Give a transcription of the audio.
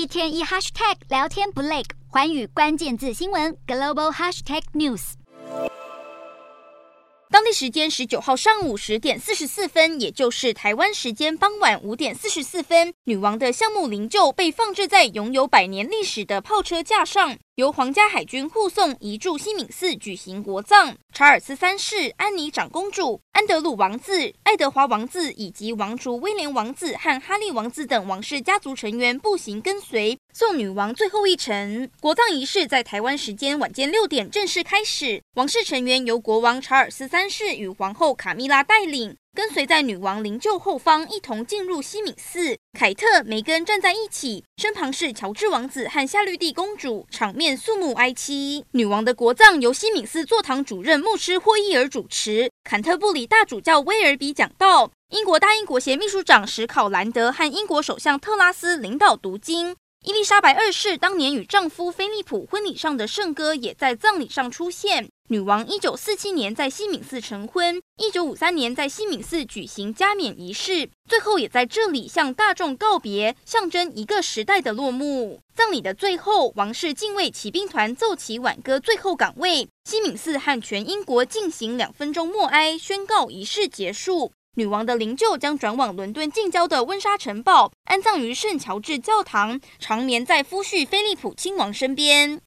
一天一 hashtag 聊天不累，环宇关键字新闻 global hashtag news。当地时间十九号上午十点四十四分，也就是台湾时间傍晚五点四十四分，女王的橡木灵柩被放置在拥有百年历史的炮车架上。由皇家海军护送移驻西敏寺举行国葬，查尔斯三世、安妮长公主、安德鲁王子、爱德华王子以及王储威廉王子和哈利王子等王室家族成员步行跟随，送女王最后一程。国葬仪式在台湾时间晚间六点正式开始，王室成员由国王查尔斯三世与皇后卡蜜拉带领。跟随在女王灵柩后方，一同进入西敏寺。凯特、梅根站在一起，身旁是乔治王子和夏绿蒂公主，场面肃穆哀戚。女王的国葬由西敏寺座堂主任牧师霍伊尔主持，坎特布里大主教威尔比讲道，英国大英国协秘书长史考兰德和英国首相特拉斯领导读经。伊丽莎白二世当年与丈夫菲利普婚礼上的圣歌也在葬礼上出现。女王一九四七年在西敏寺成婚，一九五三年在西敏寺举行加冕仪式，最后也在这里向大众告别，象征一个时代的落幕。葬礼的最后，王室禁卫骑兵团奏起挽歌最后岗位，西敏寺和全英国进行两分钟默哀，宣告仪式结束。女王的灵柩将转往伦敦近郊的温莎城堡，安葬于圣乔治教堂，长眠在夫婿菲利普亲王身边。